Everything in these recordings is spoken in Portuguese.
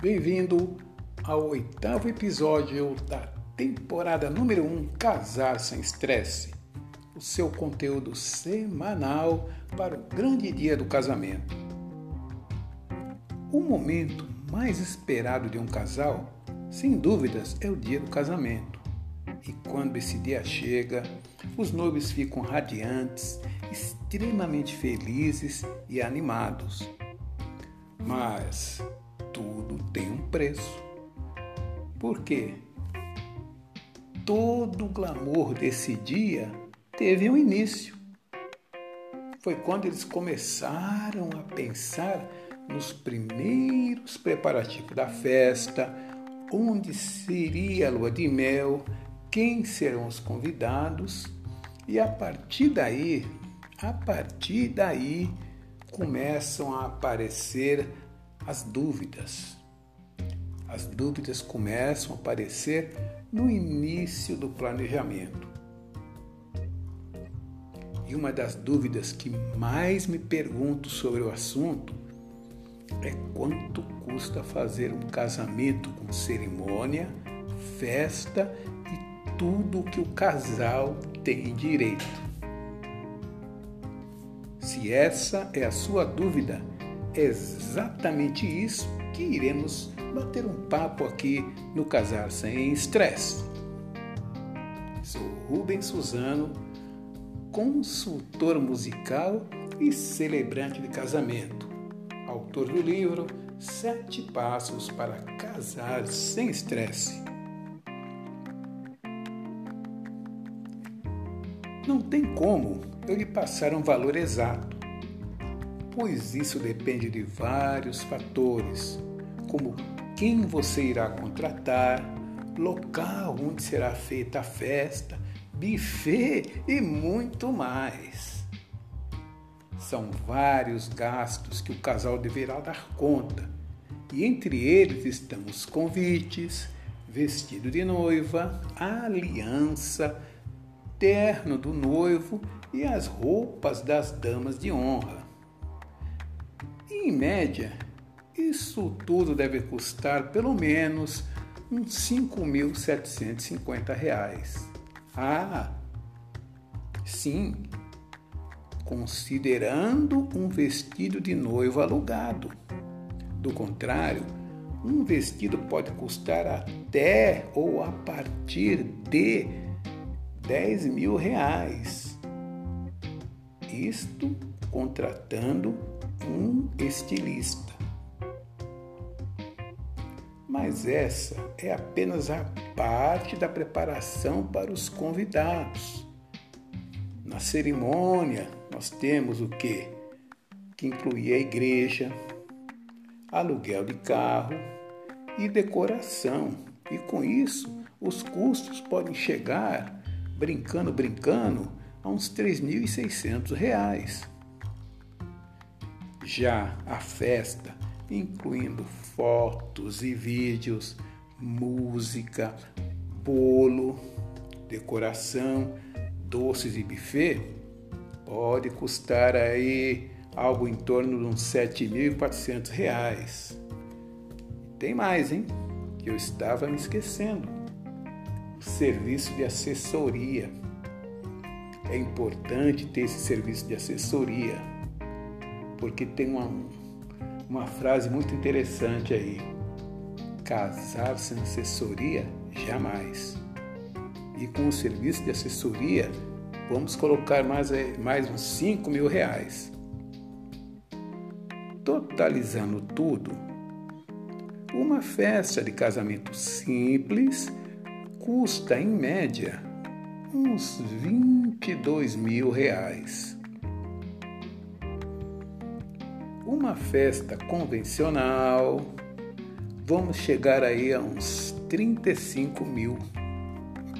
Bem-vindo ao oitavo episódio da temporada número 1 um, Casar Sem Estresse, o seu conteúdo semanal para o grande dia do casamento. O momento mais esperado de um casal, sem dúvidas, é o dia do casamento. E quando esse dia chega, os noivos ficam radiantes, extremamente felizes e animados. Mas tudo tem um preço. Por quê? Todo o glamour desse dia teve um início. Foi quando eles começaram a pensar nos primeiros preparativos da festa, onde seria a lua de mel, quem serão os convidados, e a partir daí, a partir daí começam a aparecer as dúvidas. As dúvidas começam a aparecer no início do planejamento. E uma das dúvidas que mais me pergunto sobre o assunto é quanto custa fazer um casamento com cerimônia, festa e tudo o que o casal tem direito. Se essa é a sua dúvida, exatamente isso que iremos bater um papo aqui no Casar Sem Estresse. Sou Rubens Suzano, consultor musical e celebrante de casamento autor do livro Sete Passos para Casar Sem Estresse. Não tem como eu lhe passar um valor exato, pois isso depende de vários fatores, como quem você irá contratar, local onde será feita a festa, buffet e muito mais. São vários gastos que o casal deverá dar conta, e entre eles estão os convites, vestido de noiva, aliança, terno do noivo e as roupas das damas de honra. Em média, isso tudo deve custar pelo menos uns R$ 5.750. Ah, sim, considerando um vestido de noivo alugado. Do contrário, um vestido pode custar até ou a partir de 10 mil reais. Isto contratando um estilista. Mas essa é apenas a parte da preparação para os convidados. Na cerimônia, nós temos o que? Que inclui a igreja, aluguel de carro e decoração. E com isso, os custos podem chegar, brincando, brincando, a uns R$ 3.600. Já a festa, incluindo fotos e vídeos, música, bolo, decoração, doces e buffet, pode custar aí algo em torno de uns R$ 7.400. Tem mais, hein? Que eu estava me esquecendo. O serviço de assessoria. É importante ter esse serviço de assessoria, porque tem uma, uma frase muito interessante aí. Casar sem assessoria, jamais. E com o serviço de assessoria, Vamos colocar mais, mais uns 5 mil reais. Totalizando tudo, uma festa de casamento simples custa em média uns 22 mil reais. Uma festa convencional, vamos chegar aí a uns 35 mil.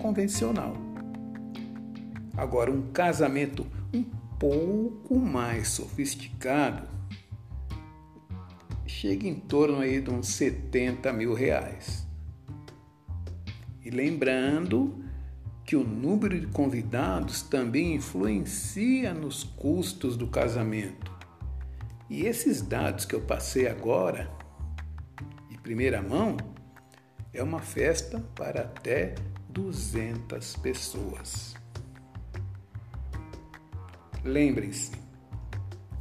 Convencional. Agora, um casamento um pouco mais sofisticado chega em torno aí de uns 70 mil reais. E lembrando que o número de convidados também influencia nos custos do casamento. E esses dados que eu passei agora, e primeira mão, é uma festa para até 200 pessoas. Lembrem-se,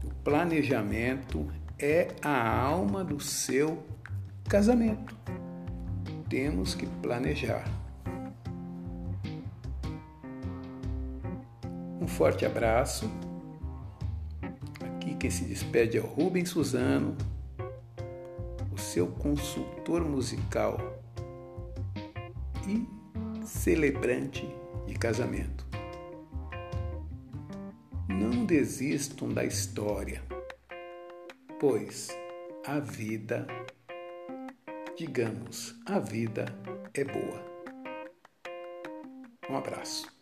o planejamento é a alma do seu casamento. Temos que planejar. Forte abraço. Aqui quem se despede é o Rubens Suzano, o seu consultor musical e celebrante de casamento. Não desistam da história, pois a vida, digamos, a vida é boa. Um abraço.